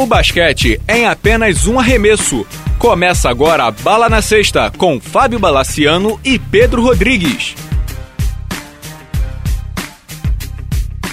O basquete é em apenas um arremesso. Começa agora a Bala na Sexta com Fábio Balaciano e Pedro Rodrigues.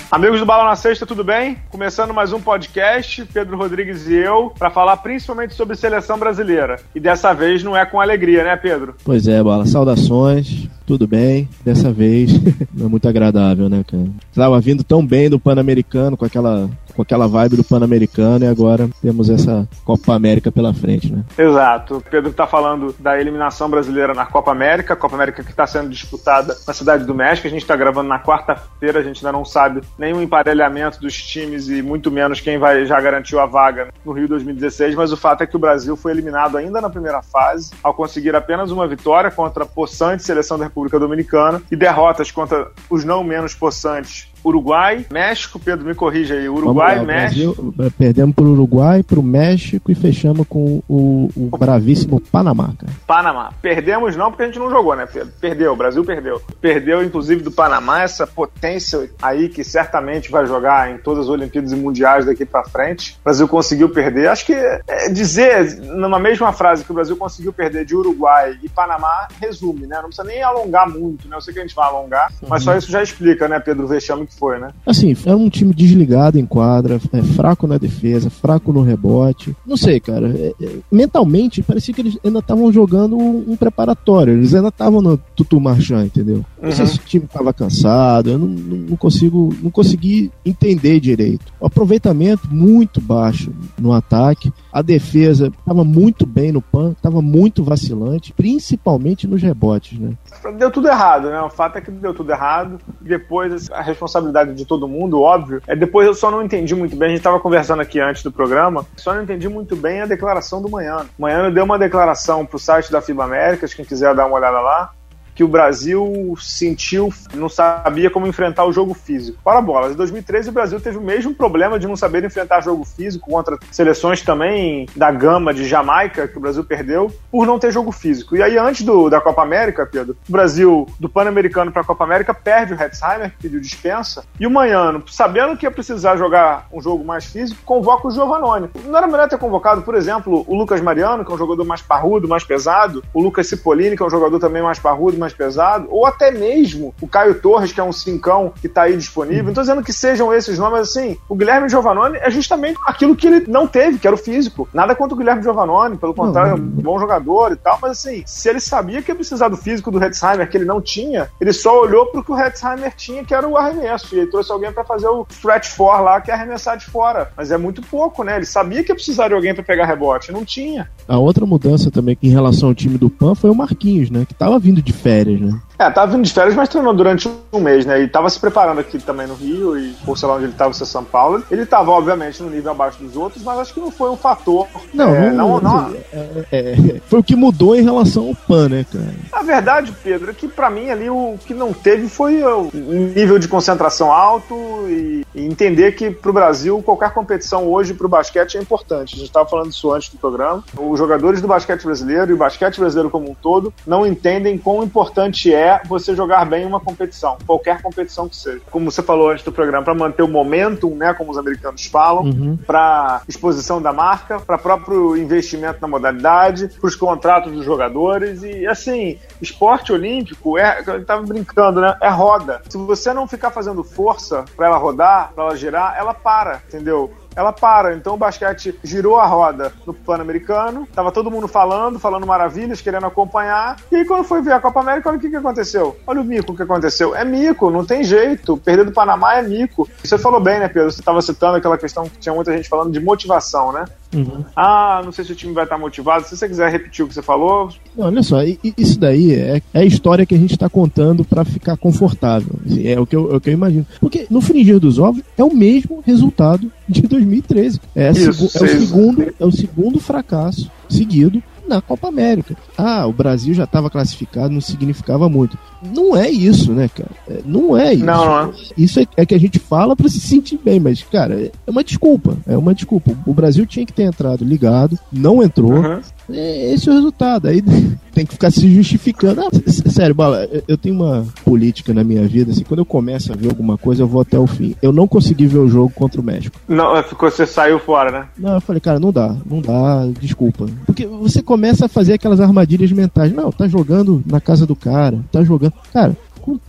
Amigos do Bala na Sexta, tudo bem? Começando mais um podcast, Pedro Rodrigues e eu, para falar principalmente sobre seleção brasileira. E dessa vez não é com alegria, né, Pedro? Pois é, Bala. Saudações, tudo bem. Dessa vez não é muito agradável, né, cara? Estava vindo tão bem do Pan-Americano com aquela com aquela vibe do Pan-Americano e agora temos essa Copa América pela frente, né? Exato. O Pedro está falando da eliminação brasileira na Copa América, Copa América que está sendo disputada na cidade do México. A gente está gravando na quarta-feira, a gente ainda não sabe nenhum emparelhamento dos times e muito menos quem vai já garantiu a vaga no Rio 2016, mas o fato é que o Brasil foi eliminado ainda na primeira fase, ao conseguir apenas uma vitória contra a possante seleção da República Dominicana e derrotas contra os não menos possantes Uruguai, México, Pedro me corrija aí, Uruguai, lá, México. Brasil, eh, perdemos para o Uruguai, para o México e fechamos com o, o bravíssimo Panamá. Cara. Panamá. Perdemos não porque a gente não jogou, né, Pedro? Perdeu, o Brasil perdeu. Perdeu, inclusive, do Panamá, essa potência aí que certamente vai jogar em todas as Olimpíadas e Mundiais daqui para frente. O Brasil conseguiu perder. Acho que é, dizer numa mesma frase que o Brasil conseguiu perder de Uruguai e Panamá resume, né? Não precisa nem alongar muito, né? Eu sei que a gente vai alongar, uhum. mas só isso já explica, né, Pedro, o vexame que foi, né? Assim, era um time desligado em quadra, é, fraco na defesa, fraco no rebote. Não sei, cara. É, é, mentalmente, parecia que eles ainda estavam jogando um, um, preparatório. Eles ainda estavam no Tutu Marchand, entendeu? Não sei uhum. se o time estava cansado, eu não, não, consigo, não consegui entender direito. O aproveitamento muito baixo no ataque. A defesa estava muito bem no PAN, estava muito vacilante, principalmente nos rebotes, né? Deu tudo errado, né? O fato é que deu tudo errado. Depois, a responsabilidade de todo mundo, óbvio. É, depois eu só não entendi muito bem, a gente estava conversando aqui antes do programa, só não entendi muito bem a declaração do Manhã. Manhã deu uma declaração pro site da FIBA Américas, quem quiser dar uma olhada lá, que o Brasil sentiu, não sabia como enfrentar o jogo físico. Para bolas, em 2013 o Brasil teve o mesmo problema de não saber enfrentar jogo físico contra seleções também da gama de Jamaica, que o Brasil perdeu, por não ter jogo físico. E aí, antes do, da Copa América, Pedro, o Brasil, do Pan-Americano para a Copa América, perde o Hetzheimer, que pediu dispensa, e o Manhano, sabendo que ia precisar jogar um jogo mais físico, convoca o Giovanoni. Não era melhor ter convocado, por exemplo, o Lucas Mariano, que é um jogador mais parrudo, mais pesado, o Lucas Cipollini, que é um jogador também mais parrudo, mais mais pesado, ou até mesmo o Caio Torres, que é um cincão que está aí disponível. Não estou dizendo que sejam esses nomes, assim, o Guilherme Giovanoni é justamente aquilo que ele não teve, que era o físico. Nada contra o Guilherme Giovanoni, pelo contrário, é um bom jogador e tal, mas assim, se ele sabia que ia precisar do físico do Hetzheimer, que ele não tinha, ele só olhou pro que o Hetzheimer tinha, que era o arremesso, e ele trouxe alguém para fazer o stretch for lá, que é arremessar de fora. Mas é muito pouco, né? Ele sabia que ia precisar de alguém para pegar rebote, não tinha. A outra mudança também em relação ao time do PAN foi o Marquinhos, né? Que tava vindo de férias férias, né? É, tava vindo de férias, mas treinou durante um mês, né? E tava se preparando aqui também no Rio, e por sei lá onde ele tava, se é São Paulo. Ele tava, obviamente, no nível abaixo dos outros, mas acho que não foi um fator. Não, é, não, não, não... É, é, foi o que mudou em relação ao PAN, né, cara? A verdade, Pedro, é que para mim ali o que não teve foi o nível de concentração alto e, e entender que pro Brasil qualquer competição hoje pro basquete é importante. A gente tava falando isso antes do programa. Os jogadores do basquete brasileiro e o basquete brasileiro como um todo não entendem quão importante é você jogar bem uma competição, qualquer competição que seja. Como você falou antes do programa, para manter o momentum, né, como os americanos falam, uhum. para exposição da marca, para próprio investimento na modalidade, para os contratos dos jogadores e assim, esporte olímpico é, eu tava brincando, né, é roda. Se você não ficar fazendo força para ela rodar, para ela girar, ela para, entendeu? Ela para. Então o basquete girou a roda no Pan-Americano, tava todo mundo falando, falando maravilhas, querendo acompanhar. E aí quando foi ver a Copa América, olha o que, que aconteceu. Olha o mico que aconteceu. É mico, não tem jeito. Perder do Panamá é mico. Você falou bem, né, Pedro? Você estava citando aquela questão que tinha muita gente falando de motivação, né? Uhum. Ah, não sei se o time vai estar motivado. Se você quiser repetir o que você falou. Não, olha só, isso daí é, é a história que a gente está contando para ficar confortável. Assim, é o, que eu, é o que eu imagino. Porque no fringir dos ovos é o mesmo resultado de 2013. É, isso, é, o segundo, é o segundo fracasso seguido na Copa América. Ah, o Brasil já estava classificado, não significava muito. Não é isso, né, cara? É, não é isso. Não, não é. Isso é, é que a gente fala para se sentir bem, mas, cara, é uma desculpa. É uma desculpa. O Brasil tinha que ter entrado ligado, não entrou. Uhum. É esse é o resultado. Aí tem que ficar se justificando. Ah, sério, Bala, eu tenho uma política na minha vida, assim, quando eu começo a ver alguma coisa, eu vou até o fim. Eu não consegui ver o jogo contra o México. Não, é, ficou, você saiu fora, né? Não, eu falei, cara, não dá, não dá, desculpa. Porque você começa a fazer aquelas armadilhas mentais. Não, tá jogando na casa do cara, tá jogando. Cara,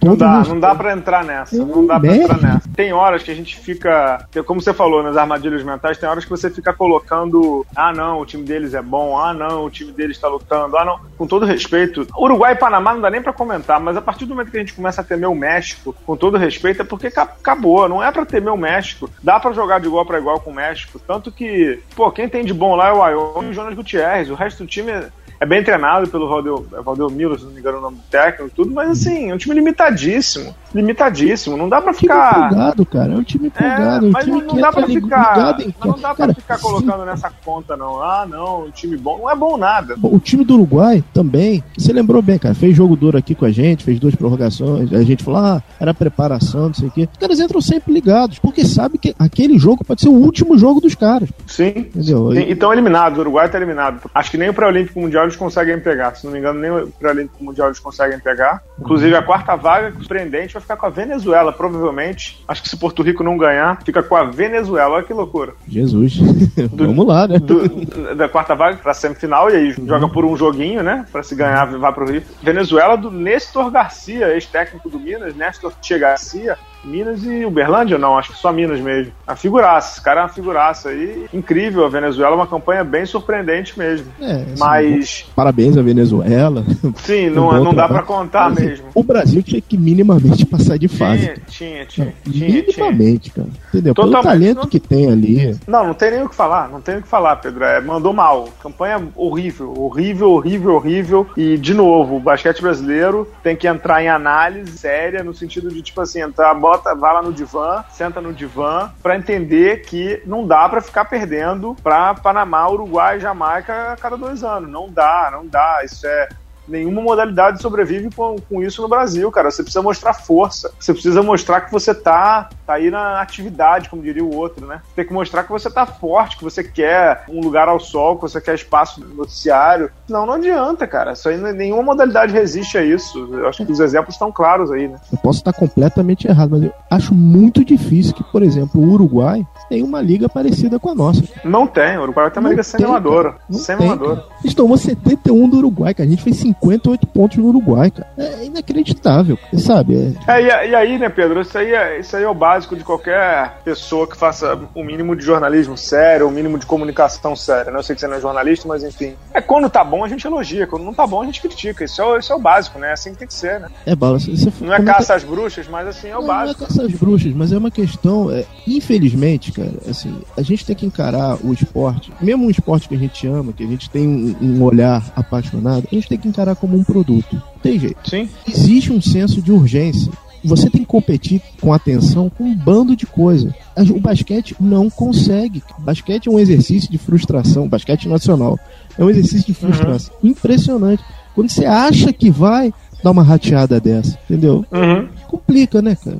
não dá, não dá pra entrar nessa. Não dá pra entrar nessa. Tem horas que a gente fica. Como você falou nas armadilhas mentais, tem horas que você fica colocando. Ah, não, o time deles é bom. Ah, não, o time deles tá lutando. Ah, não. Com todo respeito. Uruguai e Panamá não dá nem pra comentar, mas a partir do momento que a gente começa a temer o México, com todo respeito, é porque acabou. Não é pra temer o México. Dá pra jogar de igual pra igual com o México. Tanto que, pô, quem tem de bom lá é o Wyoming e o Jonas Gutierrez. O resto do time é bem treinado pelo Valdeu, é Valdeu Milo, se não me engano o nome técnico e tudo, mas assim, é um time limitadíssimo. Limitadíssimo. Não dá pra ficar. É um time empolgado, cara. É um time empolgado. É, mas time não, não dá pra ficar. Não dá pra ficar colocando nessa conta, não. Ah, não, um time bom. Não é bom nada. O time do Uruguai também, você lembrou bem, cara. Fez jogo duro aqui com a gente, fez duas prorrogações. A gente falou, ah, era preparação, não sei o quê. Os caras entram sempre ligados, porque sabe que aquele jogo pode ser o último jogo dos caras. Sim. Entendeu? Sim, e estão eliminados. O Uruguai tá eliminado. Acho que nem o pré-olímpico mundial eles conseguem pegar. Se não me engano, nem o pré-olímpico mundial eles conseguem pegar. Inclusive, a quarta vaga, surpreendente, vai ficar com a Venezuela, provavelmente. Acho que se Porto Rico não ganhar, fica com a Venezuela. Olha que loucura. Jesus. Do, Vamos lá, né? Do, da quarta vaga pra semifinal, e aí uhum. joga por um joguinho, né? Pra se ganhar, vai pro Rio. Venezuela do Nestor Garcia, ex-técnico do Minas, Nestor Tia Garcia Minas e Uberlândia, não, acho que só Minas mesmo. A figuraça, esse cara é uma figuraça aí. Incrível, a Venezuela é uma campanha bem surprendente mesmo. É, assim, Mas. Parabéns à Venezuela. Sim, não, não dá para contar Mas, mesmo. O Brasil tinha que minimamente passar de fase. Tinha, tinha, tinha. tinha minimamente, tinha. cara. Entendeu? Total, Pelo talento não, que tem ali. Não, não tem nem o que falar, não tem o que falar, Pedro. É, mandou mal. Campanha horrível, horrível, horrível, horrível. E, de novo, o basquete brasileiro tem que entrar em análise séria, no sentido de, tipo assim, entrar, bota, vai lá no divã, senta no divã, para entender que não dá para ficar perdendo para Panamá, Uruguai, Jamaica a cada dois anos. Não dá, não dá. Isso é nenhuma modalidade sobrevive com, com isso no Brasil, cara. Você precisa mostrar força. Você precisa mostrar que você tá, tá aí na atividade, como diria o outro, né? Tem que mostrar que você tá forte, que você quer um lugar ao sol, que você quer espaço no noticiário. Não, não adianta, cara. Isso aí, nenhuma modalidade resiste a isso. Eu acho que os exemplos estão claros aí, né? Eu posso estar completamente errado, mas eu acho muito difícil que, por exemplo, o Uruguai tenha uma liga parecida com a nossa. Não tem. O Uruguai tem uma não liga semi-amadora. Semi-amadora. A gente tomou 71 do Uruguai, cara. A gente fez 50 58 pontos no Uruguai, cara. É inacreditável, sabe? É... é e, e, aí, né, Pedro? Isso aí, é, isso aí é o básico de qualquer pessoa que faça o mínimo de jornalismo sério, o mínimo de comunicação séria. Né? Eu sei que você não é jornalista, mas enfim. É quando tá bom a gente elogia, quando não tá bom a gente critica. Isso é, isso é o básico, né? É assim que tem que ser, né? É, bala. Você, não é caça às bruxas, mas assim é o não, básico. Não é caça às bruxas, mas é uma questão. É, infelizmente, cara, assim, a gente tem que encarar o esporte, mesmo um esporte que a gente ama, que a gente tem um, um olhar apaixonado, a gente tem que encarar como um produto. Tem jeito. Sim. Existe um senso de urgência. Você tem que competir com atenção com um bando de coisa. O basquete não consegue. O basquete é um exercício de frustração. O basquete nacional é um exercício de frustração uhum. impressionante. Quando você acha que vai, dar uma rateada dessa, entendeu? Uhum. Complica, né, cara?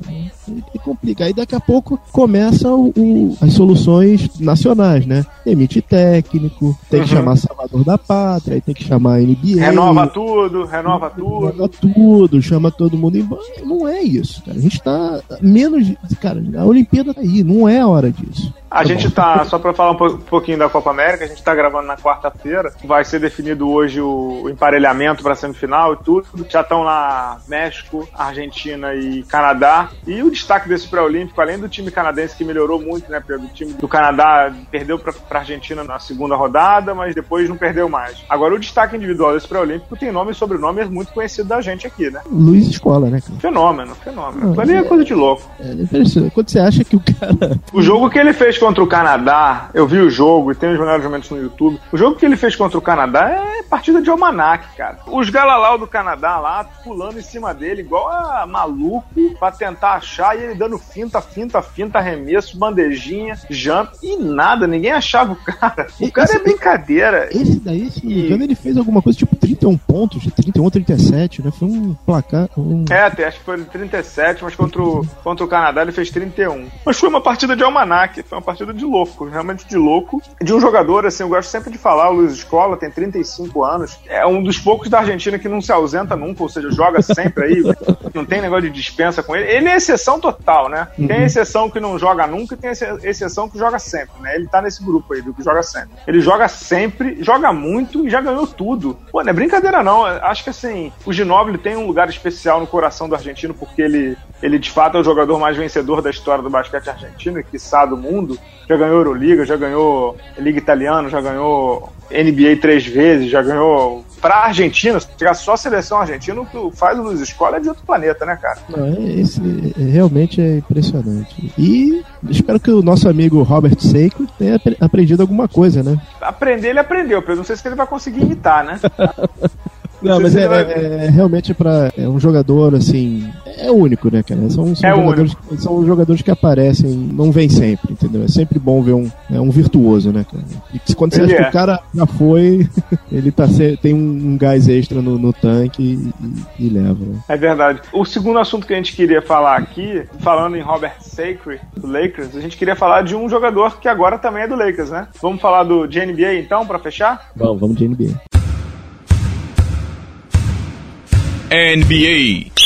E complica. Aí daqui a pouco começam o, as soluções nacionais, né? Emite técnico, tem que uhum. chamar Salvador da Pátria, aí tem que chamar a NBA. Renova tudo, renova tudo. Renova tudo, chama todo mundo embora. Não é isso, cara. A gente tá menos. Cara, a Olimpíada tá aí, não é a hora disso. A tá gente tá, só para falar um pouquinho da Copa América, a gente tá gravando na quarta-feira. Vai ser definido hoje o emparelhamento para semifinal e tudo. Já estão lá México, Argentina e Canadá. E o destaque desse pré-olímpico, além do time canadense que melhorou muito, né, Pedro? O time do Canadá perdeu para a Argentina na segunda rodada, mas depois não perdeu mais. Agora, o destaque individual desse pré-olímpico tem nome e sobrenome muito conhecido da gente aqui, né? Luiz Escola, né, cara? Fenômeno, fenômeno. Aquilo ali é coisa de louco. É, é Quando você acha que o cara. O jogo que ele fez contra o Canadá, eu vi o jogo e tem os melhores momentos no YouTube. O jogo que ele fez contra o Canadá é partida de almanac, cara. Os Galalau do Canadá lá pulando em cima dele, igual a maluco, pra tentar achar e ele dando finta, finta, finta, arremesso, bandejinha, jump e nada, ninguém achava o cara. O cara é brincadeira. Esse daí, se não me engano, ele fez alguma coisa tipo 31 pontos, 31, 37, né? Foi um placar. Um... É, até acho que foi 37, mas contra o, contra o Canadá ele fez 31. Mas foi uma partida de almanac, foi uma partida de louco, realmente de louco. De um jogador, assim, eu gosto sempre de falar, o Luiz Escola tem 35 anos, é um dos poucos da Argentina que não se ausenta nunca, ou seja, joga sempre aí, não tem negócio de dispensa com ele. Ele é exceção total, né? Uhum. Tem exceção que não joga nunca e tem exceção que joga sempre, né? Ele tá nesse grupo aí do que joga sempre. Ele joga sempre, joga muito e já ganhou tudo. Pô, não é brincadeira não. Acho que assim, o Ginóbili tem um lugar especial no coração do argentino porque ele, ele de fato é o jogador mais vencedor da história do basquete argentino, que sabe do mundo. Já ganhou Euroliga, já ganhou Liga Italiana, já ganhou NBA três vezes, já ganhou pra Argentina, se tiver só a seleção argentina, o que faz o Luiz Escola é de outro planeta, né, cara? Não, é, esse é, realmente é impressionante. E espero que o nosso amigo Robert Seiko tenha aprendido alguma coisa, né? Aprender, ele aprendeu, Pedro. Não sei se ele vai conseguir imitar, né? Não, mas é, é, é, realmente para é um jogador assim é único, né, cara? São, são, é jogadores, são jogadores que aparecem, não vem sempre, entendeu? É sempre bom ver um, é um virtuoso, né, cara? E quando você ele acha que o é. cara já foi, ele tá tem um, um gás extra no, no tanque e, e, leva. Né? É verdade. O segundo assunto que a gente queria falar aqui, falando em Robert Sacre, do Lakers, a gente queria falar de um jogador que agora também é do Lakers, né? Vamos falar do de NBA então, para fechar? Vamos, vamos de NBA. NBA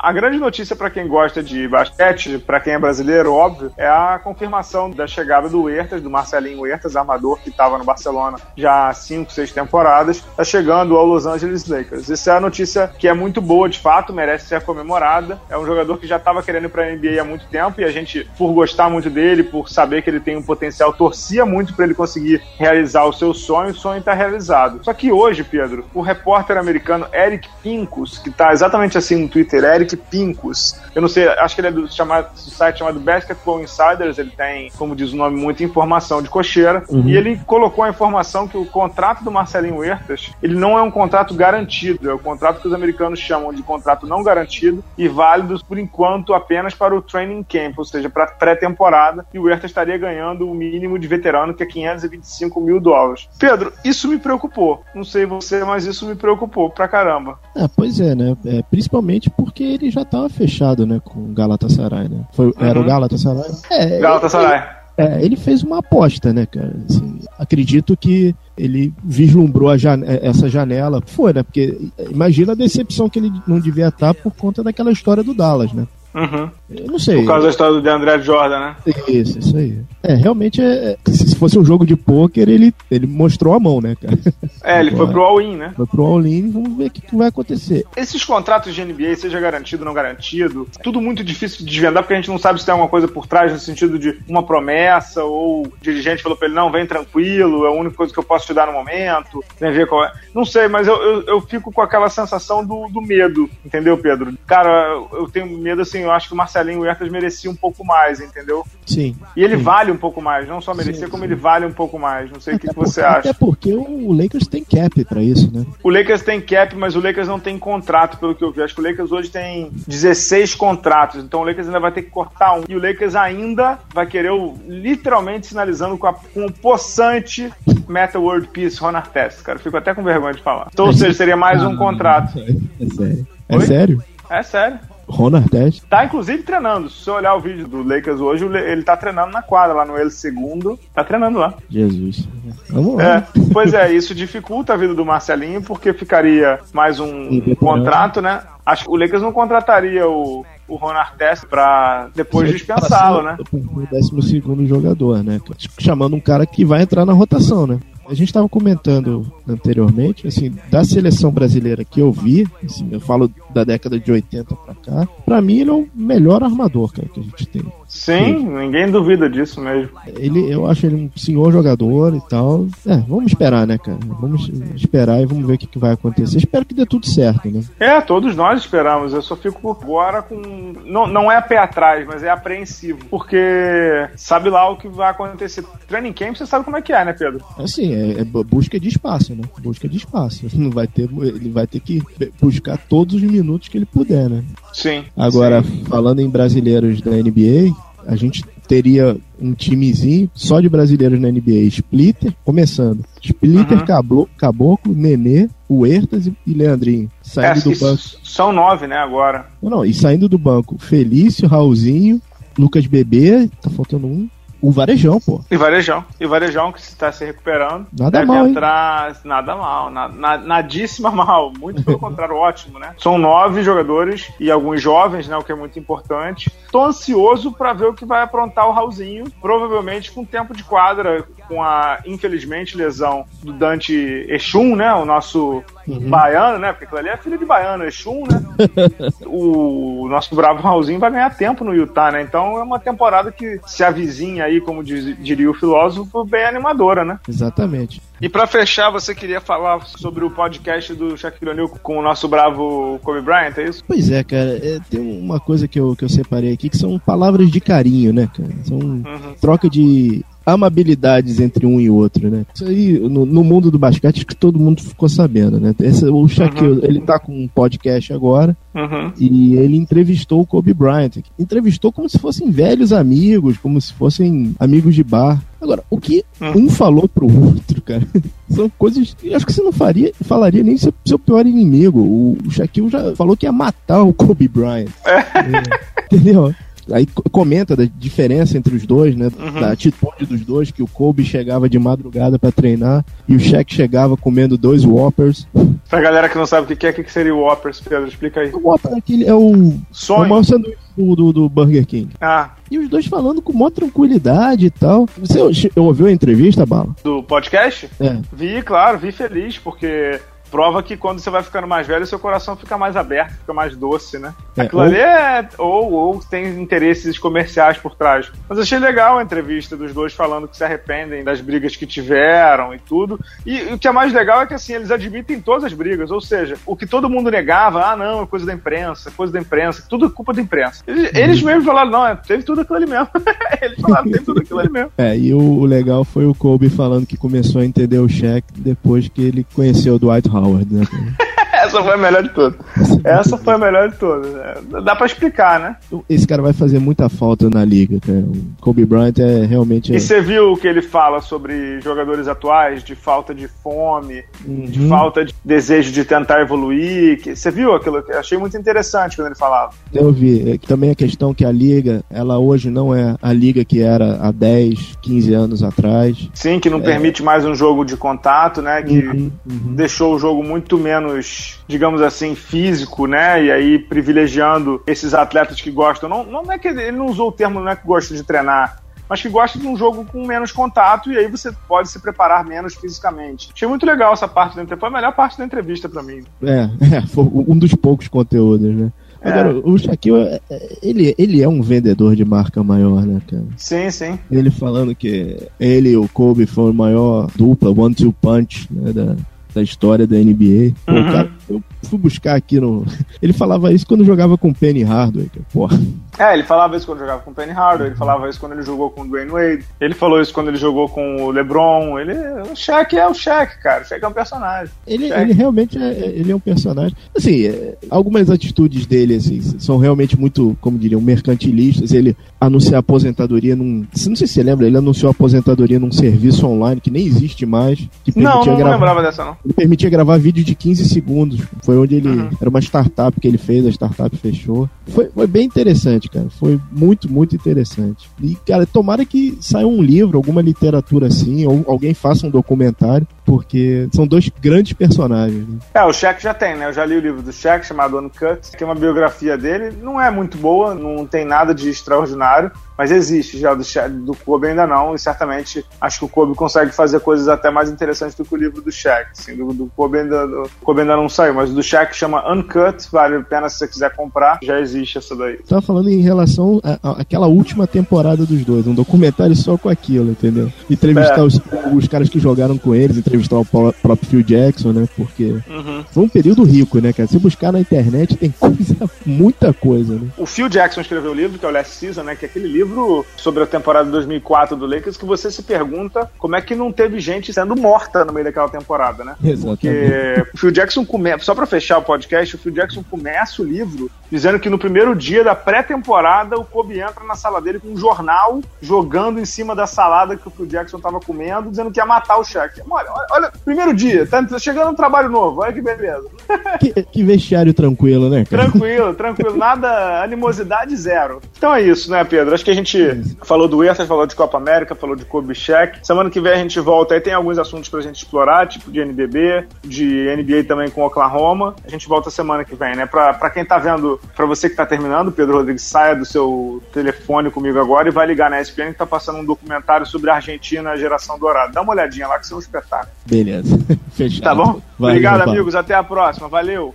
a grande notícia para quem gosta de basquete, para quem é brasileiro, óbvio, é a confirmação da chegada do Huertas, do Marcelinho Huertas, armador que estava no Barcelona já há 5, 6 temporadas, está chegando ao Los Angeles Lakers. Essa é a notícia que é muito boa, de fato, merece ser comemorada. É um jogador que já estava querendo ir para a NBA há muito tempo e a gente, por gostar muito dele, por saber que ele tem um potencial, torcia muito para ele conseguir realizar o seu sonho. O sonho está realizado. Só que hoje, Pedro, o repórter americano Eric Pincus, que está exatamente assim no Twitter, Eric Eric Pincus. Eu não sei, acho que ele é do, chamado, do site chamado Basketball Insiders, ele tem, como diz o nome, muita informação de cocheira. Uhum. E ele colocou a informação que o contrato do Marcelinho Huertas, ele não é um contrato garantido, é o contrato que os americanos chamam de contrato não garantido e válido por enquanto apenas para o training camp, ou seja, para pré-temporada, e o Huertas estaria ganhando o mínimo de veterano, que é 525 mil dólares. Pedro, isso me preocupou. Não sei você, mas isso me preocupou pra caramba. É, pois é, né? É, principalmente porque ele já estava fechado, né, com o Galatasaray, né? Foi, uhum. Era o uhum. Galatasaray? É, Galatasaray. Ele, é, ele fez uma aposta, né, cara? Assim, acredito que ele vislumbrou jane essa janela. Foi, né? Porque imagina a decepção que ele não devia estar por conta daquela história do Dallas, né? Uhum. Eu não sei. Por causa da história do André Jordan, né? Isso, isso aí. É, realmente, é, se fosse um jogo de pôquer, ele, ele mostrou a mão, né, cara? É, ele Agora, foi pro all-in, né? Foi pro all-in, vamos ver o que, que, vai acontecer. Esses contratos de NBA, seja garantido ou não garantido, tudo muito difícil de desvendar, porque a gente não sabe se tem alguma coisa por trás, no sentido de uma promessa, ou o dirigente falou pra ele, não, vem tranquilo, é a única coisa que eu posso te dar no momento, ver qual é. Não sei, mas eu, eu, eu fico com aquela sensação do, do medo, entendeu, Pedro? Cara, eu tenho medo, assim, eu acho que o Marcelinho Huertas merecia um pouco mais, entendeu? Sim. E ele sim. vale um pouco mais, não só merecia, sim, como ele vale um pouco mais. Não sei o que, que, você acha. Até porque o Lakers tem cap para isso, né? O Lakers tem cap, mas o Lakers não tem contrato, pelo que eu vi. Acho que o Lakers hoje tem 16 contratos, então o Lakers ainda vai ter que cortar um. E o Lakers ainda vai querer, o, literalmente, sinalizando com, a, com o possante Metal World Peace Ron Artest, cara. Fico até com vergonha de falar. Então, ou seja, seria mais um contrato. É sério. É sério? É sério. Ron Artest. Tá, inclusive, treinando. Se você olhar o vídeo do Lakers hoje, ele tá treinando na quadra, lá no L segundo. Tá treinando lá. Jesus. Vamos lá. É, pois é, isso dificulta a vida do Marcelinho, porque ficaria mais um contrato, né? Acho que o Lakers não contrataria o, o Ron Artest pra depois dispensá-lo, né? O décimo segundo jogador, né? Chamando um cara que vai entrar na rotação, né? A gente estava comentando anteriormente, assim, da seleção brasileira que eu vi, assim, eu falo da década de 80 para cá, para mim ele é o melhor armador, cara, que a gente tem. Sim, ninguém duvida disso mesmo. Ele, eu acho ele um senhor jogador e tal. É, vamos esperar, né, cara? Vamos esperar e vamos ver o que, que vai acontecer. Espero que dê tudo certo, né? É, todos nós esperamos. Eu só fico agora com. Não, não é pé atrás, mas é apreensivo. Porque sabe lá o que vai acontecer. Training camp, você sabe como é que é, né, Pedro? Assim, é, é busca de espaço, né? Busca de espaço. Não vai ter, ele vai ter que buscar todos os minutos que ele puder, né? Sim. Agora, sim. falando em brasileiros da NBA, a gente teria um timezinho só de brasileiros na NBA. Splitter, começando. Splitter, Uhum. Cablo- Caboclo, Nenê, Huertas e e Leandrinho. Saindo É, do banco. São nove, né, agora. Não, não, e saindo do banco, Felício, Raulzinho, Lucas Bebê, tá faltando um. O Varejão, pô. E Varejão. E Varejão que está se recuperando. Nada Deve mal, hein? entrar. Nada mal. na- na- nadíssima mal. Muito pelo contrário, ótimo, né? São nove jogadores e alguns jovens, né? O que é muito importante. Tô ansioso para ver o que vai aprontar o Raulzinho. Provavelmente com tempo de quadra, com a, infelizmente, lesão do Dante Exum, né? O nosso Uhum. baiano, né? Porque aquilo ali é filho de baiano, Exum, né? o nosso bravo Raulzinho vai ganhar tempo no Utah, né? Então é uma temporada que se avizinha aí, como diz- diria o filósofo, bem animadora, né? Exatamente. E pra fechar, você queria falar sobre o podcast do Shaquille O'Neal com o nosso bravo Kobe Bryant, é isso? Pois é, cara, é, tem uma coisa que eu, que eu separei aqui que são palavras de carinho, né, cara? São Uhum. troca de amabilidades entre um e outro, né? Isso aí, no, no mundo do basquete, acho que todo mundo ficou sabendo, né? Esse, o Shaquille, ele tá com um podcast agora Uhum. e ele entrevistou o Kobe Bryant. Entrevistou como se fossem velhos amigos, como se fossem amigos de bar. Agora, o que Hum. um falou pro outro, cara, são coisas que acho que você não faria, falaria nem seu, seu pior inimigo. O, o Shaquille já falou que ia matar o Kobe Bryant. É, entendeu? Aí co- comenta da diferença entre os dois, né? Uhum. Da atitude dos dois, que o Kobe chegava de madrugada pra treinar e o Shaq chegava comendo dois Whoppers. Pra galera que não sabe o que é, o que seria o Whoppers, Pedro, explica aí. O Whopper é aquele é o, é o Sonho. maior sanduíche do, do, do Burger King. Ah, E os dois falando com maior tranquilidade e tal. Você ouviu a entrevista, Bala? do podcast? É. Vi, claro, vi feliz, porque prova que quando você vai ficando mais velho, seu coração fica mais aberto, fica mais doce, né? É, Aquilo ou- ali é. Ou, ou tem interesses comerciais por trás. Mas achei legal a entrevista dos dois falando que se arrependem das brigas que tiveram e tudo. E, o que é mais legal é que assim, eles admitem todas as brigas. Ou seja, o que todo mundo negava, ah, não, é coisa da imprensa, coisa da imprensa, tudo é culpa da imprensa. Eles, eles mesmos falaram, não, é, teve tudo aquilo ali mesmo. eles falaram, teve tudo aquilo ali mesmo. É, e o, o legal foi o Kobe falando que começou a entender o Shaq depois que ele conheceu o Dwight Howard, né? Essa foi a melhor de todas. Essa foi a melhor de todas. É, Dá pra explicar, né? Esse cara vai fazer muita falta na liga, cara. O Kobe Bryant é realmente. E você viu o que ele fala sobre jogadores atuais, de falta de fome, de Uhum. falta de desejo de tentar evoluir? Você viu aquilo? eu Achei muito interessante quando ele falava. Eu vi. É também a questão que a liga, ela hoje não é a liga que era há 10, 15 anos atrás. Sim, que não permite mais um jogo de contato, né? Que Uhum, uhum. deixou o jogo muito menos, digamos assim, físico, né? E aí privilegiando esses atletas que gostam. Não, não é que ele, não usou o termo, não é que gosta de treinar. Mas que gosta de um jogo com menos contato e aí você pode se preparar menos fisicamente. Achei muito legal essa parte da entrevista. Foi a melhor parte da entrevista pra mim. É, é, foi um dos poucos conteúdos, né? É. Agora, o Shaquille, é- é- ele, ele é um vendedor de marca maior, né, cara? Sim, sim. Ele falando que ele e o Kobe foram a maior dupla, one-two punch, né, da, da história da NBA. Uhum. cara, eu fui buscar aqui no... Ele falava isso quando jogava com o Penny Hardaway, cara. Porra. É, ele falava isso quando jogava com o Penny Hardaway, ele falava isso quando ele jogou com o Dwayne Wade, ele falou isso quando ele jogou com o LeBron. Ele, o Shaq é o Shaq, cara. O Shaq é um personagem. Ele, ele realmente é, ele é um personagem. Assim, é, algumas atitudes dele assim, são realmente muito, como diriam, mercantilistas. Ele anunciar aposentadoria num. Não sei se você lembra, ele anunciou aposentadoria num serviço online que nem existe mais. Que Não, permitia não gravar, lembrava dessa, não. Ele permitia gravar vídeo de 15 segundos. Foi onde ele. Uhum. Era uma startup que ele fez, a startup fechou. Foi, foi bem interessante, cara. Foi muito, muito interessante. E, cara, tomara que saia um livro, alguma literatura assim, ou alguém faça um documentário, porque são dois grandes personagens. Né? É, o Shaq já tem, né? Eu já li o livro do Shaq, chamado Uncut, que é uma biografia dele. Não é muito boa, não tem nada de extraordinário, mas existe já. Do, do Kobe ainda não, e certamente acho que o Kobe consegue fazer coisas até mais interessantes do que o livro do Shaq. Assim, do, do Kobe ainda, do Kobe ainda não saiu, mas o do Shaq chama Uncut, vale a pena se você quiser comprar, já existe essa daí. Tava falando em relação àquela última temporada dos dois, um documentário só com aquilo, entendeu? Entrevistar É. os, os caras que jogaram com eles, entrevistar o pró- próprio Phil Jackson, né? Porque Uhum. foi um período rico, né, cara? Se buscar na internet tem coisa, muita coisa, né? O Phil Jackson escreveu o livro, que é o Last Season, né? Que é aquele livro livro sobre a temporada de 2004 do Lakers que você se pergunta como é que não teve gente sendo morta no meio daquela temporada, né? Exatamente. Porque o Phil Jackson começa, só para fechar o podcast, o Phil Jackson começa o livro dizendo que no primeiro dia da pré-temporada o Kobe entra na sala dele com um jornal jogando em cima da salada que o Phil Jackson tava comendo, dizendo que ia matar o Shaq. Olha, olha, olha primeiro dia, tá chegando um trabalho novo, olha que beleza. Que, que vestiário tranquilo, né, cara? Tranquilo, tranquilo, nada, animosidade zero. Então é isso, né, Pedro? Acho que a gente é falou do Ertas, falou de Copa América, falou de Kobe Shaq. Semana que vem a gente volta aí, tem alguns assuntos pra gente explorar, tipo de NBB, de NBA também com Oklahoma. A gente volta semana que vem, né? Pra, pra quem tá vendo, pra você que tá terminando, Pedro Rodrigues, saia do seu telefone comigo agora e vai ligar na ESPN que tá passando um documentário sobre a Argentina, a geração dourada. Dá uma olhadinha lá que são um espetáculo. Beleza. Fechado. Tá bom? Valeu, Obrigado, amigos. Até a próxima. Valeu.